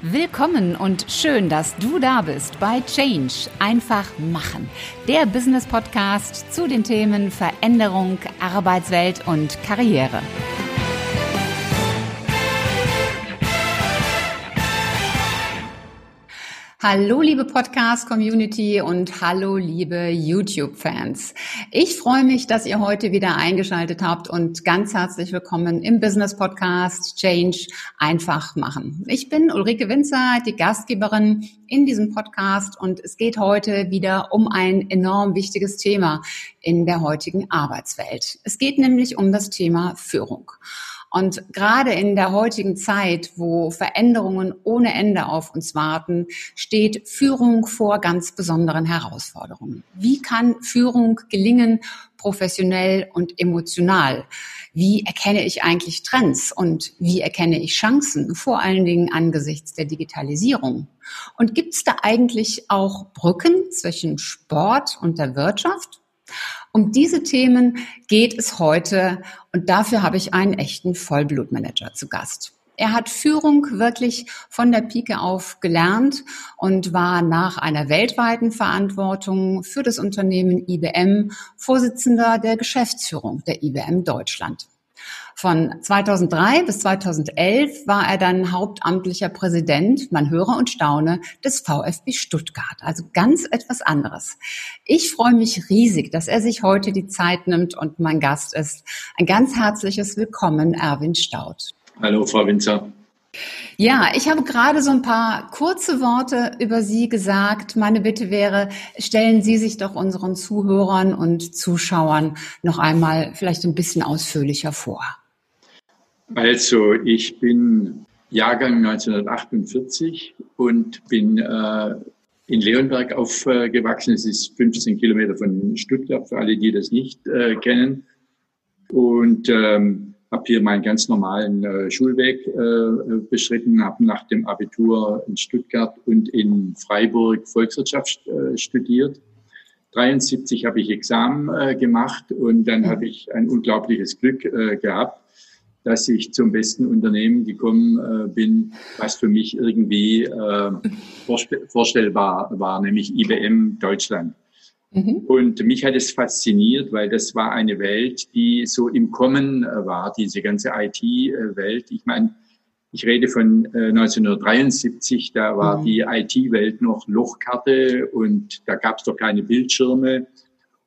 Willkommen und schön, dass du da bist bei Change. Einfach machen. Der Business Podcast zu den Themen Veränderung, Arbeitswelt und Karriere. Hallo liebe Podcast-Community und hallo liebe YouTube-Fans. Ich freue mich, dass ihr heute wieder eingeschaltet habt und ganz herzlich willkommen im Business-Podcast Change einfach machen. Ich bin Ulrike Winzer, die Gastgeberin in diesem Podcast und es geht heute wieder um ein enorm wichtiges Thema in der heutigen Arbeitswelt. Es geht nämlich um das Thema Führung. Und gerade in der heutigen Zeit, wo Veränderungen ohne Ende auf uns warten, steht Führung vor ganz besonderen Herausforderungen. Wie kann Führung gelingen, professionell und emotional? Wie erkenne ich eigentlich Trends und wie erkenne ich Chancen, vor allen Dingen angesichts der Digitalisierung? Und gibt es da eigentlich auch Brücken zwischen Sport und der Wirtschaft? Um diese Themen geht es heute und dafür habe ich einen echten Vollblutmanager zu Gast. Er hat Führung wirklich von der Pike auf gelernt und war nach einer weltweiten Verantwortung für das Unternehmen IBM Vorsitzender der Geschäftsführung der IBM Deutschland. Von 2003 bis 2011 war er dann hauptamtlicher Präsident, man höre und staune, des VfB Stuttgart. Also ganz etwas anderes. Ich freue mich riesig, dass er sich heute die Zeit nimmt und mein Gast ist. Ein ganz herzliches Willkommen, Erwin Staud. Hallo, Frau Winzer. Ja, ich habe gerade so ein paar kurze Worte über Sie gesagt. Meine Bitte wäre, stellen Sie sich doch unseren Zuhörern und Zuschauern noch einmal vielleicht ein bisschen ausführlicher vor. Also, ich bin Jahrgang 1948 und bin äh, in Leonberg aufgewachsen. Es ist 15 Kilometer von Stuttgart, für alle, die das nicht äh, kennen. Und ähm, habe hier meinen ganz normalen äh, Schulweg äh, beschritten, habe nach dem Abitur in Stuttgart und in Freiburg Volkswirtschaft äh, studiert. 73 habe ich Examen äh, gemacht und dann habe ich ein unglaubliches Glück äh, gehabt, dass ich zum besten Unternehmen gekommen äh, bin, was für mich irgendwie äh, vorstellbar war, nämlich IBM Deutschland. Mhm. Und mich hat es fasziniert, weil das war eine Welt, die so im Kommen äh, war, diese ganze IT-Welt. Ich meine, ich rede von 1973, da war mhm. die IT-Welt noch Lochkarte und da gab es doch keine Bildschirme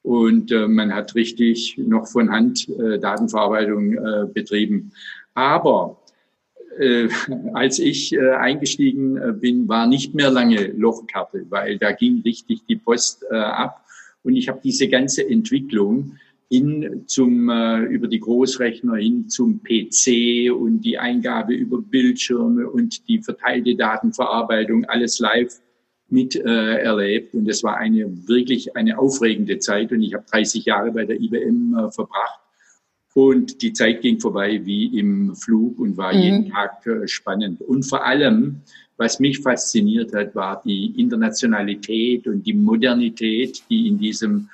und äh, man hat richtig noch von Hand äh, Datenverarbeitung äh, betrieben. Aber äh, als ich äh, eingestiegen äh, bin, war nicht mehr lange Lochkarte, weil da ging richtig die Post äh, ab. Und ich habe diese ganze Entwicklung hin zum äh, über die Großrechner hin zum PC und die Eingabe über Bildschirme und die verteilte Datenverarbeitung alles live mit äh, erlebt und es war eine wirklich eine aufregende Zeit und ich habe 30 Jahre bei der IBM äh, verbracht und die Zeit ging vorbei wie im Flug und war mhm. jeden Tag äh, spannend und vor allem was mich fasziniert hat, war die Internationalität und die Modernität, die in diesem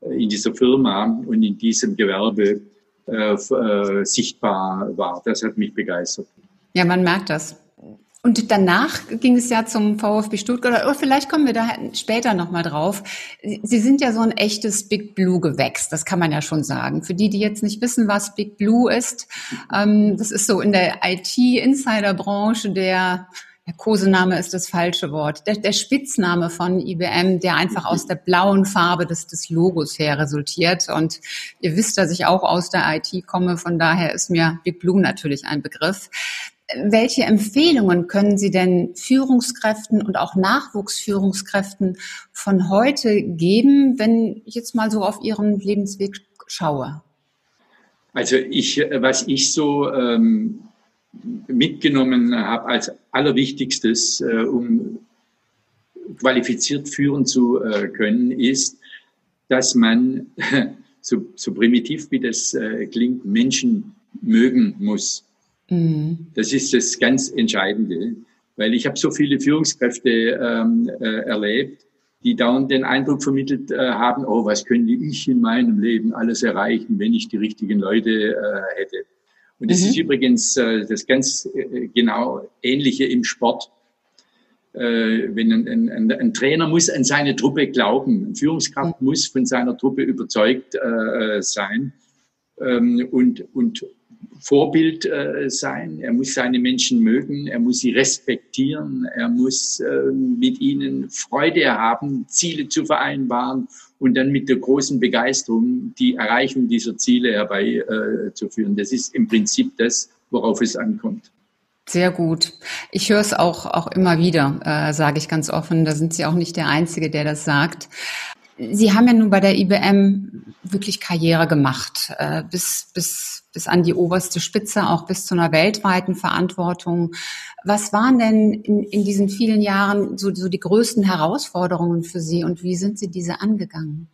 äh, in dieser Firma und in diesem Gewerbe äh, äh, sichtbar war. Das hat mich begeistert. Ja, man merkt das. Und danach ging es ja zum VfB Stuttgart. Oder vielleicht kommen wir da später nochmal drauf. Sie sind ja so ein echtes Big Blue Gewächs. Das kann man ja schon sagen. Für die, die jetzt nicht wissen, was Big Blue ist, ähm, das ist so in der IT-Insider-Branche der der Kosename ist das falsche Wort, der, der, Spitzname von IBM, der einfach aus der blauen Farbe des, des Logos her resultiert. Und ihr wisst, dass ich auch aus der IT komme, von daher ist mir Big Blue natürlich ein Begriff. Welche Empfehlungen können Sie denn Führungskräften und auch Nachwuchsführungskräften von heute geben, wenn ich jetzt mal so auf Ihren Lebensweg schaue? Also ich, was ich so ähm, mitgenommen habe als allerwichtigstes, äh, um qualifiziert führen zu äh, können, ist, dass man, so, so primitiv wie das äh, klingt, Menschen mögen muss. Mhm. Das ist das ganz Entscheidende, weil ich habe so viele Führungskräfte ähm, äh, erlebt, die dauernd den Eindruck vermittelt äh, haben, oh, was könnte ich in meinem Leben alles erreichen, wenn ich die richtigen Leute äh, hätte. Und das mhm. ist übrigens äh, das ganz äh, genau Ähnliche im Sport. äh, wenn ein, ein, ein, Trainer muss an seine Truppe glauben, eine Führungskraft muss von seiner Truppe überzeugt äh, sein ähm, und, und Vorbild äh, sein. Er muss seine Menschen mögen, er muss sie respektieren, er muss äh, mit ihnen Freude haben, Ziele zu vereinbaren und dann mit der großen Begeisterung die Erreichung dieser Ziele herbeizuführen. Äh, das ist im Prinzip das, worauf es ankommt. Sehr gut. Ich höre es auch, auch immer wieder, äh, sage ich ganz offen. Da sind Sie auch nicht der Einzige, der das sagt. Sie haben ja nun bei der IBM wirklich Karriere gemacht, äh, bis, bis, bis an die oberste Spitze, auch bis zu einer weltweiten Verantwortung. Was waren denn in, in diesen vielen Jahren so, so die größten Herausforderungen für Sie und wie sind Sie diese angegangen?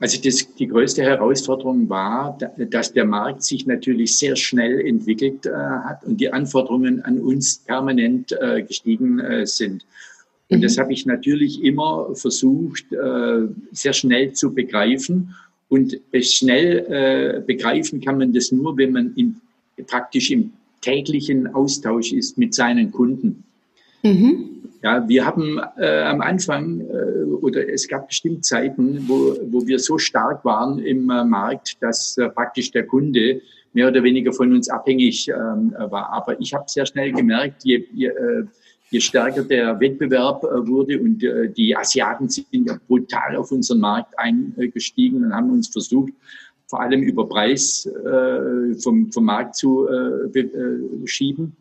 Also das, die größte Herausforderung war, dass der Markt sich natürlich sehr schnell entwickelt äh, hat und die Anforderungen an uns permanent äh, gestiegen äh, sind. Und mhm. das habe ich natürlich immer versucht, äh, sehr schnell zu begreifen. Und schnell äh, begreifen kann man das nur, wenn man in, praktisch im täglichen Austausch ist mit seinen Kunden. Mhm. Ja, wir haben äh, am Anfang äh, oder es gab bestimmt Zeiten, wo, wo wir so stark waren im äh, Markt, dass äh, praktisch der Kunde mehr oder weniger von uns abhängig ähm, war. Aber ich habe sehr schnell gemerkt, je, je, äh, je stärker der Wettbewerb äh, wurde und äh, die Asiaten sind ja brutal auf unseren Markt eingestiegen und haben uns versucht, vor allem über Preis äh, vom, vom Markt zu schieben.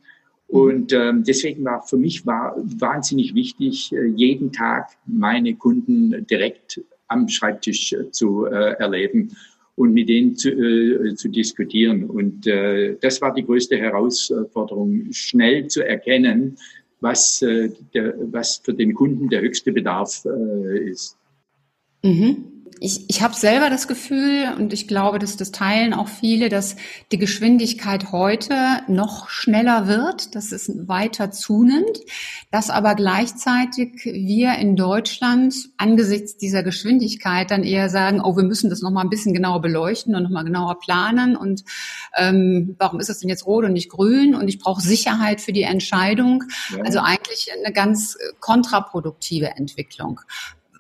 Und ähm, deswegen war für mich war wahnsinnig wichtig, jeden Tag meine Kunden direkt am Schreibtisch zu erleben und mit denen zu, äh, zu diskutieren. Und äh, das war die größte Herausforderung, schnell zu erkennen, was, äh, der, was für den Kunden der höchste Bedarf äh, ist. Mhm ich, ich habe selber das Gefühl und ich glaube, dass das teilen auch viele, dass die Geschwindigkeit heute noch schneller wird, dass es weiter zunimmt, dass aber gleichzeitig wir in Deutschland angesichts dieser Geschwindigkeit dann eher sagen, oh, wir müssen das nochmal ein bisschen genauer beleuchten und nochmal genauer planen und ähm, warum ist das denn jetzt rot und nicht grün und ich brauche Sicherheit für die Entscheidung. Ja. Also eigentlich eine ganz kontraproduktive Entwicklung.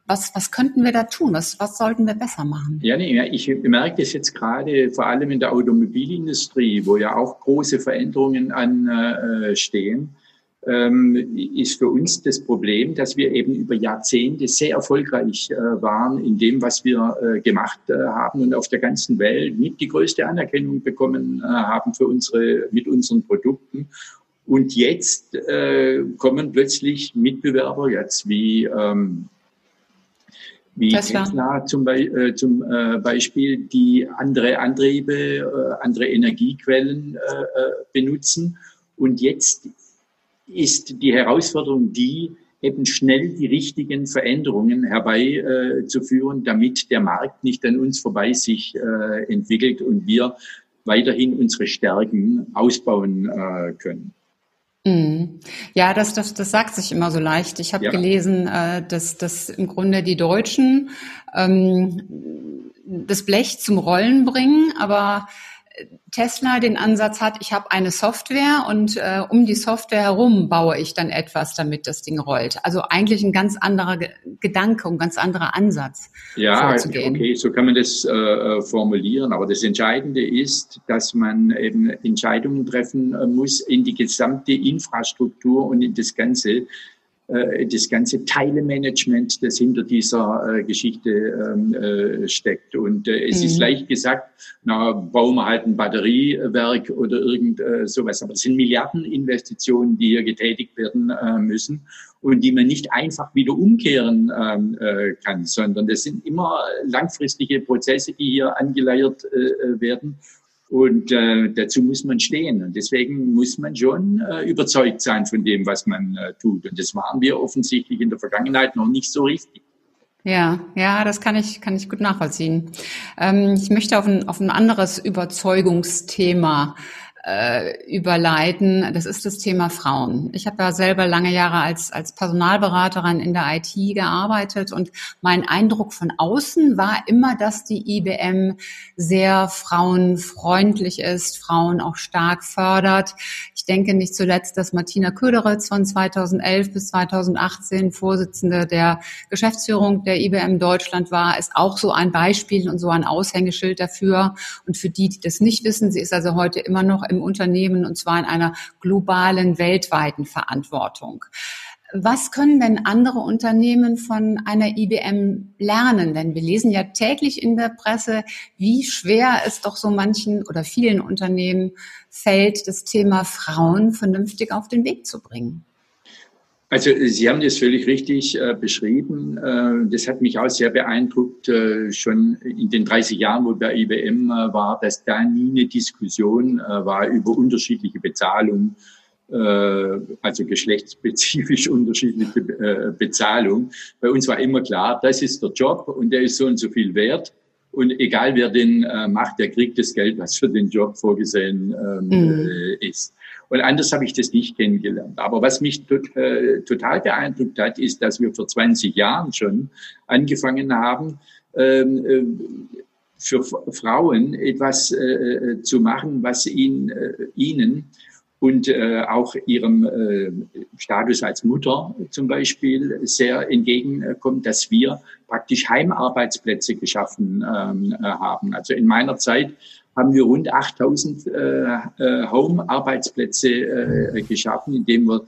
Was, was könnten wir da tun? Was, was sollten wir besser machen? Ja, nee, ich merke das jetzt gerade vor allem in der Automobilindustrie, wo ja auch große Veränderungen anstehen. Ähm, ist für uns das Problem, dass wir eben über Jahrzehnte sehr erfolgreich äh, waren in dem, was wir äh, gemacht äh, haben und auf der ganzen Welt mit die größte Anerkennung bekommen äh, haben für unsere, mit unseren Produkten. Und jetzt äh, kommen plötzlich Mitbewerber jetzt wie ähm, wie Tesla, Tesla zum, Be äh, zum äh, Beispiel, die andere Antriebe, äh, andere Energiequellen äh, äh, benutzen. Und jetzt ist die Herausforderung die, eben schnell die richtigen Veränderungen herbeizuführen, damit der Markt nicht an uns vorbei sich äh, entwickelt und wir weiterhin unsere Stärken ausbauen können. Mhm. Ja, das, das, das sagt sich immer so leicht. Ich habe ja. gelesen, äh, dass, dass im Grunde die Deutschen ähm, das Blech zum Rollen bringen, aber Tesla den Ansatz hat, ich habe eine Software und äh, um die Software herum baue ich dann etwas, damit das Ding rollt. Also eigentlich ein ganz anderer Ge Gedanke, ein ganz anderer Ansatz. Ja, okay, so kann man das äh, äh, formulieren. Aber das Entscheidende ist, dass man eben Entscheidungen treffen äh, muss in die gesamte Infrastruktur und in das Ganze das ganze Teilemanagement, das hinter dieser äh, Geschichte ähm, äh, steckt. Und äh, es mhm. ist leicht gesagt, na, bauen wir halt ein Batteriewerk oder irgend äh, sowas. Aber es sind Milliardeninvestitionen, die hier getätigt werden äh, müssen und die man nicht einfach wieder umkehren ähm, äh, kann, sondern das sind immer langfristige Prozesse, die hier angeleiert äh, werden. Und äh, dazu muss man stehen. Und deswegen muss man schon äh, überzeugt sein von dem, was man äh, tut. Und das waren wir offensichtlich in der Vergangenheit noch nicht so richtig. Ja, ja, das kann ich, kann ich gut nachvollziehen. Ähm, ich möchte auf ein, auf ein anderes Überzeugungsthema äh, überleiten. Das ist das Thema Frauen. Ich habe ja selber lange Jahre als, als Personalberaterin in der IT gearbeitet und mein Eindruck von außen war immer, dass die IBM sehr frauenfreundlich ist, Frauen auch stark fördert. Ich denke nicht zuletzt, dass Martina Köderitz von 2011 bis 2018 Vorsitzende der Geschäftsführung der IBM Deutschland war, ist auch so ein Beispiel und so ein Aushängeschild dafür. Und für die, die das nicht wissen, sie ist also heute immer noch im Unternehmen und zwar in einer globalen, weltweiten Verantwortung. Was können denn andere Unternehmen von einer IBM lernen? Denn wir lesen ja täglich in der Presse, wie schwer es doch so manchen oder vielen Unternehmen fällt, das Thema Frauen vernünftig auf den Weg zu bringen. Also Sie haben das völlig richtig äh, beschrieben. Äh, das hat mich auch sehr beeindruckt, äh, schon in den 30 Jahren, wo bei IBM äh, war, dass da nie eine Diskussion äh, war über unterschiedliche Bezahlung, äh, also geschlechtsspezifisch unterschiedliche Bezahlung. Bei uns war immer klar, das ist der Job und der ist so und so viel wert. Und egal wer den macht, der kriegt das Geld, was für den Job vorgesehen ähm, mhm. ist. Und anders habe ich das nicht kennengelernt. Aber was mich äh, total beeindruckt hat, ist, dass wir vor 20 Jahren schon angefangen haben, ähm, äh, für Frauen etwas äh, zu machen, was ihnen, und auch ihrem Status als Mutter zum Beispiel sehr entgegenkommt, dass wir praktisch Heimarbeitsplätze geschaffen ähm, haben. Also in meiner Zeit haben wir rund 8000 äh, äh, Home-Arbeitsplätze äh, geschaffen, indem wir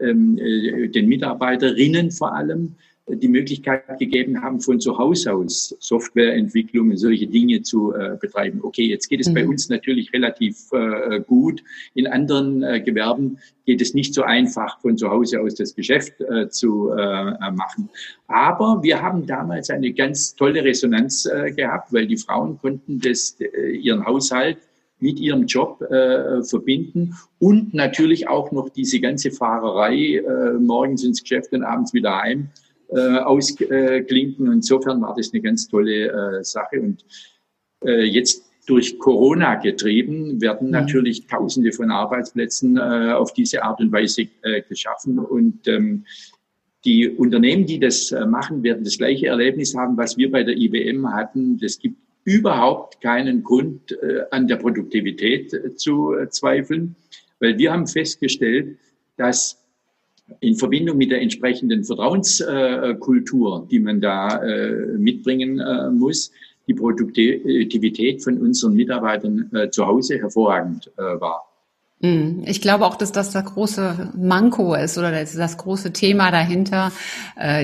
ähm, äh, den Mitarbeiterinnen vor allem die Möglichkeit gegeben haben, von zu Hause aus Softwareentwicklung und solche Dinge zu äh, betreiben. Okay, jetzt geht es mhm. bei uns natürlich relativ äh, gut. In anderen äh, Gewerben geht es nicht so einfach, von zu Hause aus das Geschäft äh, zu äh, machen. Aber wir haben damals eine ganz tolle Resonanz äh, gehabt, weil die Frauen konnten das, ihren Haushalt mit ihrem Job äh, verbinden und natürlich auch noch diese ganze Fahrerei äh, morgens ins Geschäft und abends wieder heim äh, ausklinken. Insofern war das eine ganz tolle äh, Sache. Und äh, jetzt durch Corona getrieben werden mhm. natürlich Tausende von Arbeitsplätzen äh, auf diese Art und Weise äh, geschaffen. Und ähm, die Unternehmen, die das äh, machen, werden das gleiche Erlebnis haben, was wir bei der IBM hatten. Es gibt überhaupt keinen Grund, äh, an der Produktivität äh, zu äh, zweifeln, weil wir haben festgestellt, dass in Verbindung mit der entsprechenden Vertrauenskultur, die man da äh, mitbringen äh, muss, die Produktivität von unseren Mitarbeitern äh, zu Hause hervorragend war. Mhm. Ich glaube auch, dass das das große Manko ist oder das, das große Thema dahinter,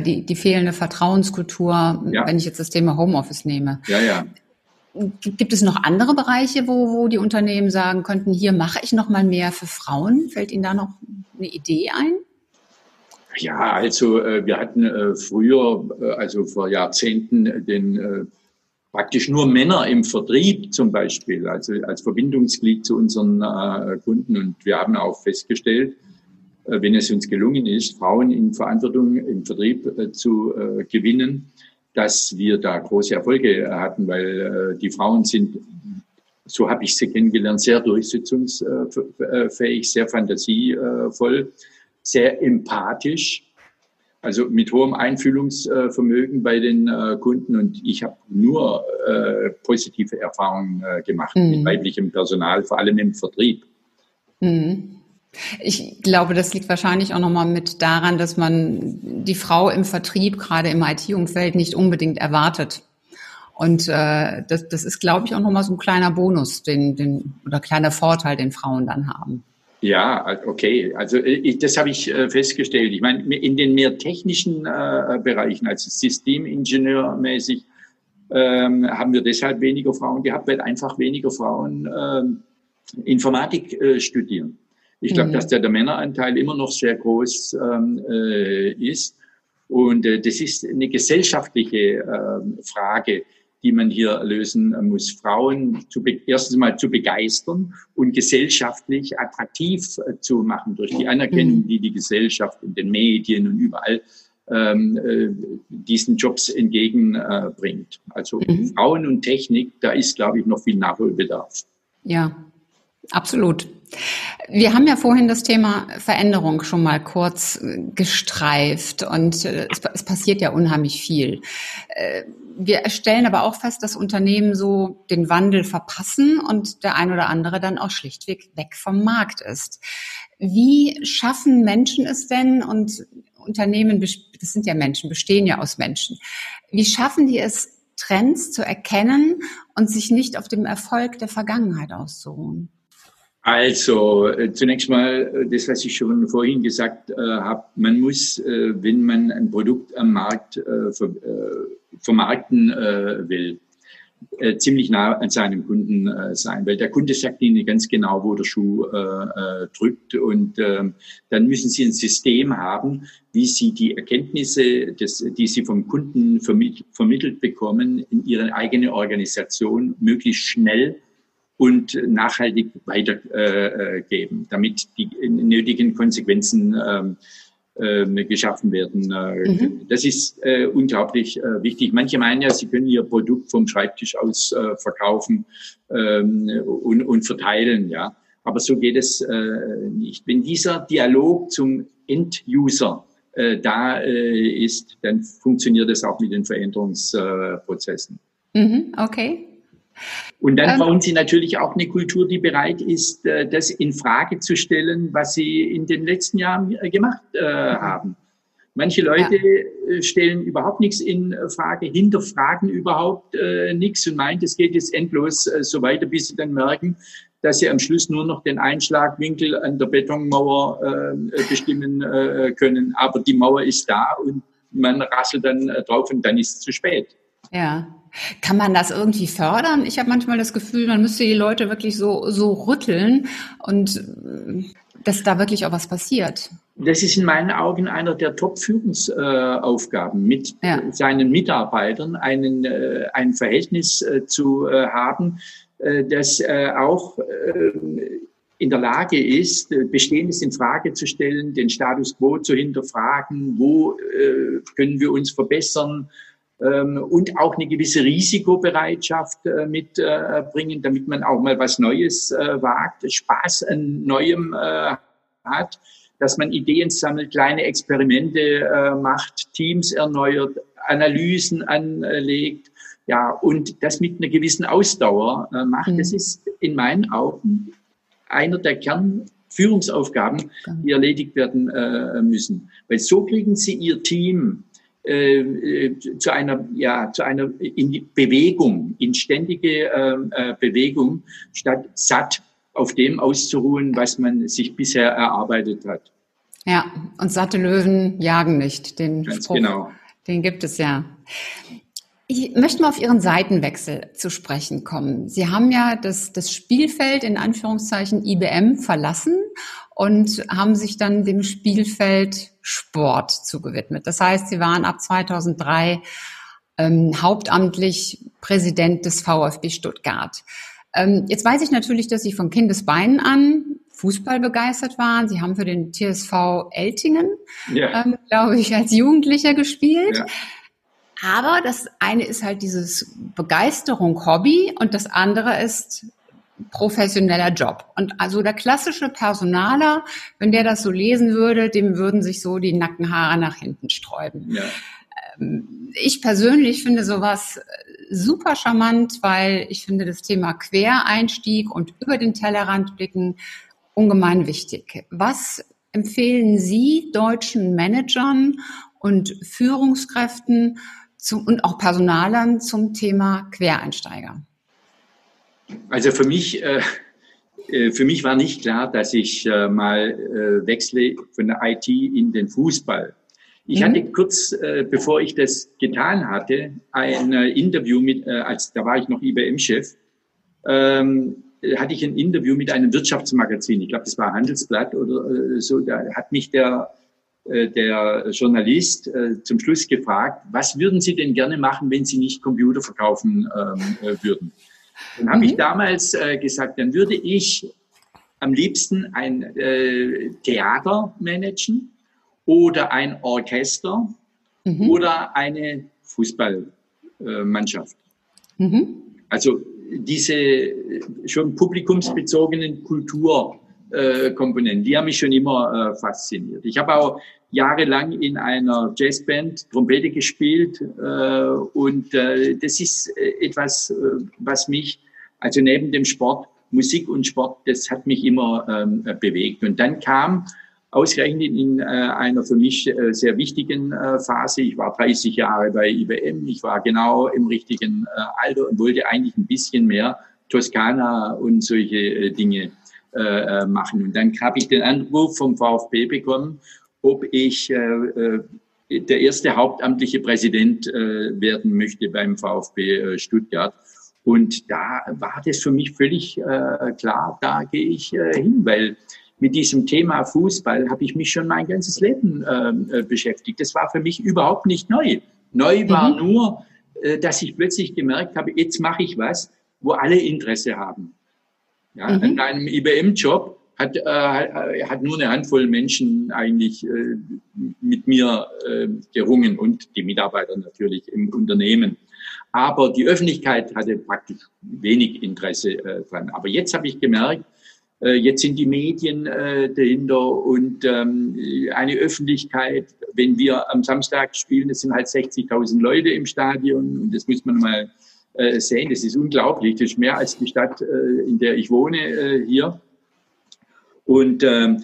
die, die fehlende Vertrauenskultur, ja. wenn ich jetzt das Thema Homeoffice nehme. Ja, ja. Gibt es noch andere Bereiche, wo, wo die Unternehmen sagen könnten, hier mache ich noch mal mehr für Frauen? Fällt Ihnen da noch eine Idee ein? Ja, also äh, wir hatten äh, früher, äh, also vor Jahrzehnten, den praktisch nur Männer im Vertrieb zum Beispiel, also als Verbindungsglied zu unseren Kunden. Und wir haben auch festgestellt, wenn es uns gelungen ist, Frauen in Verantwortung im Vertrieb zu gewinnen, dass wir da große Erfolge hatten, weil die Frauen sind, so habe ich sie kennengelernt, sehr durchsetzungsfähig, sehr fantasievoll sehr empathisch, also mit hohem Einfühlungsvermögen bei den äh, Kunden. Und ich habe nur äh, positive Erfahrungen äh, gemacht mhm. mit weiblichem Personal, vor allem im Vertrieb. Mhm. Ich glaube, das liegt wahrscheinlich auch nochmal mit daran, dass man die Frau im Vertrieb, gerade im IT-Umfeld, nicht unbedingt erwartet. Und äh, das, das ist, glaube ich, auch nochmal so ein kleiner Bonus, den, den, oder kleiner Vorteil, den Frauen dann haben. Ja, okay. Also äh, ich, das habe ich äh, festgestellt. Ich meine, in den mehr technischen äh, Bereichen, also Systemingenieurmäßig, ähm, haben wir deshalb weniger Frauen gehabt, weil einfach weniger Frauen ähm, Informatik äh, studieren. Ich glaube, mhm. dass der, der Männeranteil immer noch sehr groß ähm, äh, ist. Und das ist eine gesellschaftliche äh, Frage die man hier lösen muss. Frauen zu erstens mal zu begeistern und gesellschaftlich attraktiv äh, zu machen durch die Anerkennung, mhm. die die Gesellschaft in den Medien und überall ähm, äh, diesen Jobs entgegenbringt. Also mhm. Frauen und Technik, da ist, glaube ich, noch viel Nachholbedarf. Ja, absolut. Wir haben ja vorhin das Thema Veränderung schon mal kurz äh, gestreift und äh, es, passiert ja unheimlich viel. Äh, wir stellen aber auch fest, dass Unternehmen so den Wandel verpassen und der ein oder andere dann auch schlichtweg weg vom Markt ist. Wie schaffen Menschen es denn und Unternehmen, das sind ja Menschen, bestehen ja aus Menschen. Wie schaffen die es, Trends zu erkennen und sich nicht auf dem Erfolg der Vergangenheit auszuruhen? Also äh, zunächst mal äh, das, was ich schon vorhin gesagt äh, habe, man muss, äh, wenn man ein Produkt am Markt äh, ver, äh, vermarkten will, ziemlich nah an seinem Kunden sein, weil der Kunde sagt Ihnen ganz genau, wo der Schuh drückt und ähm, dann müssen Sie ein System haben, wie Sie die Erkenntnisse, des, die Sie vom Kunden vermittelt bekommen, in Ihre eigene Organisation möglichst schnell und nachhaltig weitergeben, damit die nötigen Konsequenzen ähm, äh, geschaffen werden. Äh, mhm. Das ist äh, unglaublich äh, wichtig. Manche meinen ja, sie können ihr Produkt vom Schreibtisch aus verkaufen ähm, und, und verteilen, ja. Aber so geht es nicht. Wenn dieser Dialog zum End-User da ist, dann funktioniert es auch mit den Veränderungsprozessen. Mhm, okay. Und dann ähm, brauchen Sie natürlich auch eine Kultur, die bereit ist, äh, das in Frage zu stellen, was Sie in den letzten Jahren äh, gemacht äh, haben. Manche Leute ja. stellen überhaupt nichts in Frage, hinterfragen überhaupt nichts und meinen, es geht jetzt endlos so weiter, bis sie dann merken, dass sie am Schluss nur noch den Einschlagwinkel an der Betonmauer bestimmen können. Aber die Mauer ist da und man rasselt dann drauf und dann ist es zu spät. Ja, kann man das irgendwie fördern? Ich habe manchmal das Gefühl, man müsste die Leute wirklich so, so rütteln und äh, dass da wirklich auch was passiert. Das ist in meinen Augen einer der Top-Führungsaufgaben, mit ja. seinen Mitarbeitern einen, äh, ein Verhältnis äh, zu haben, das auch in der Lage ist, Bestehendes in Frage zu stellen, den Status quo zu hinterfragen, wo können wir uns verbessern, und auch eine gewisse Risikobereitschaft äh, mitbringen, damit man auch mal was Neues äh, wagt, Spaß an Neuem äh, hat, dass man Ideen sammelt, kleine Experimente macht, Teams erneuert, Analysen anlegt, ja, und das mit einer gewissen Ausdauer macht. Mhm. Das ist in meinen Augen einer der Kernführungsaufgaben, die erledigt werden müssen. Weil so kriegen Sie Ihr Team äh, äh, zu einer, ja, zu einer in Bewegung, in ständige ähm, äh, Bewegung, statt satt auf dem auszuruhen, was man sich bisher erarbeitet hat. Ja, und satte Löwen jagen nicht. Den Ganz Spruch, genau. den gibt es ja. Ich möchte mal auf Ihren Seitenwechsel zu sprechen kommen. Sie haben ja das, das Spielfeld in Anführungszeichen IBM verlassen und haben sich dann dem Spielfeld Sport zugewidmet. Das heißt, Sie waren ab 2003 ähm, hauptamtlich Präsident des VfB Stuttgart. Ähm, jetzt weiß ich natürlich, dass Sie von Kindesbeinen an Fußball begeistert waren. Sie haben für den TSV Eltingen, ja. ähm, glaube ich, als Jugendlicher gespielt. Ja. Aber das eine ist halt dieses Begeisterung, Hobby und das andere ist professioneller Job. Und also der klassische Personaler, wenn der das so lesen würde, dem würden sich so die Nackenhaare nach hinten sträuben. Ja. Ähm, ich persönlich finde sowas super charmant, weil ich finde das Thema Quereinstieg und über den Tellerrand blicken ungemein wichtig. Was empfehlen Sie deutschen Managern und Führungskräften zum, und auch Personalern zum Thema Quereinsteiger? Also für mich, äh, äh, für mich war nicht klar, dass ich äh, mal äh, wechsle von der IT in den Fußball. Ich mhm. hatte kurz, äh, bevor ich das getan hatte, ein äh, Interview mit, als da war ich noch IBM-Chef, ähm, hatte ich ein Interview mit einem Wirtschaftsmagazin. Ich glaube, das war Handelsblatt oder so. Da hat mich der der Journalist äh, zum Schluss gefragt, was würden Sie denn gerne machen, wenn Sie nicht Computer verkaufen ähm, äh, würden? Dann habe mhm. ich damals äh, gesagt, dann würde ich am liebsten ein äh, Theater managen oder ein Orchester mhm. oder eine Fußballmannschaft. Äh, mhm. Also diese schon publikumsbezogenen Kulturkomponenten, die haben mich schon immer fasziniert. Ich habe auch jahrelang in einer Jazzband Trompete gespielt und das ist etwas, was mich also neben dem Sport Musik und Sport, das hat mich immer ähm, bewegt. Und dann kam ausgerechnet in äh, einer für mich äh, sehr wichtigen äh, Phase. Ich war 30 Jahre bei IBM. Ich war genau im richtigen äh, Alter und wollte eigentlich ein bisschen mehr Toskana und solche äh, Dinge äh, äh machen. Und dann habe ich den Anruf vom VfB bekommen, ob ich äh, äh, der erste hauptamtliche Präsident äh, werden möchte beim VfB äh, Stuttgart. Und da war das für mich völlig äh, klar, da gehe ich äh, hin, weil mit diesem Thema Fußball habe ich mich schon mein ganzes Leben äh, beschäftigt. Das war für mich überhaupt nicht neu. Neu war mhm. nur, äh, dass ich plötzlich gemerkt habe, jetzt mache ich was, wo alle Interesse haben. Ja, mhm. In einem IBM-Job hat, äh, hat nur eine Handvoll Menschen eigentlich äh, mit mir äh, gerungen und die Mitarbeiter natürlich im Unternehmen. Aber die Öffentlichkeit hatte praktisch wenig Interesse äh, dran. Aber jetzt habe ich gemerkt, äh, jetzt sind die Medien äh, dahinter und ähm, eine Öffentlichkeit. Wenn wir am Samstag spielen, das sind halt 60.000 Leute im Stadion und das muss man mal äh, sehen. Das ist unglaublich. Das ist mehr als die Stadt, äh, in der ich wohne äh, hier. Und ähm,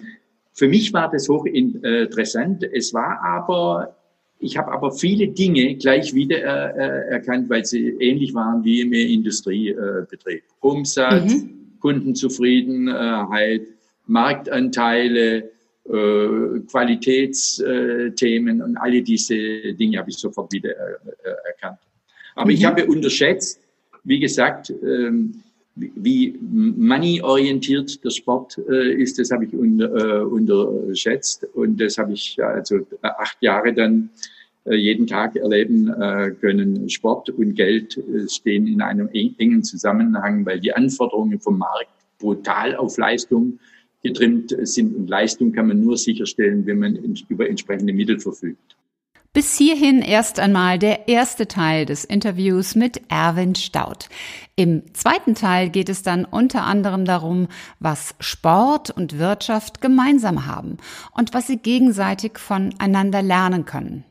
für mich war das hochinteressant. Es war aber ich habe aber viele Dinge gleich wieder äh, äh, erkannt, weil sie ähnlich waren wie im Industriebetrieb. Äh, Umsatz, mhm. Kundenzufriedenheit, Marktanteile, äh, Qualitätsthemen und alle diese Dinge habe ich sofort wieder äh, äh, erkannt. Aber mhm. ich habe unterschätzt, wie gesagt, ähm, wie money-orientiert der Sport äh, ist, das habe ich un, äh, unterschätzt und das habe ich also acht Jahre dann äh, jeden Tag erleben äh, können. Sport und Geld äh, stehen in einem engen Zusammenhang, weil die Anforderungen vom Markt brutal auf Leistung getrimmt sind und Leistung kann man nur sicherstellen, wenn man über entsprechende Mittel verfügt. Bis hierhin erst einmal der erste Teil des Interviews mit Erwin Staud. Im zweiten Teil geht es dann unter anderem darum, was Sport und Wirtschaft gemeinsam haben und was sie gegenseitig voneinander lernen können.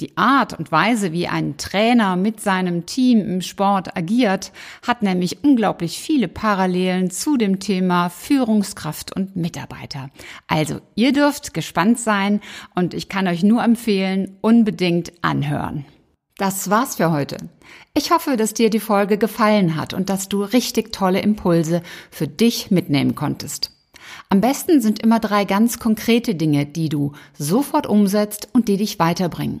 Die Art und Weise, wie ein Trainer mit seinem Team im Sport agiert, hat nämlich unglaublich viele Parallelen zu dem Thema Führungskraft und Mitarbeiter. Also, ihr dürft gespannt sein und ich kann euch nur empfehlen, unbedingt anhören. Das war's für heute. Ich hoffe, dass dir die Folge gefallen hat und dass du richtig tolle Impulse für dich mitnehmen konntest. Am besten sind immer drei ganz konkrete Dinge, die du sofort umsetzt und die dich weiterbringen.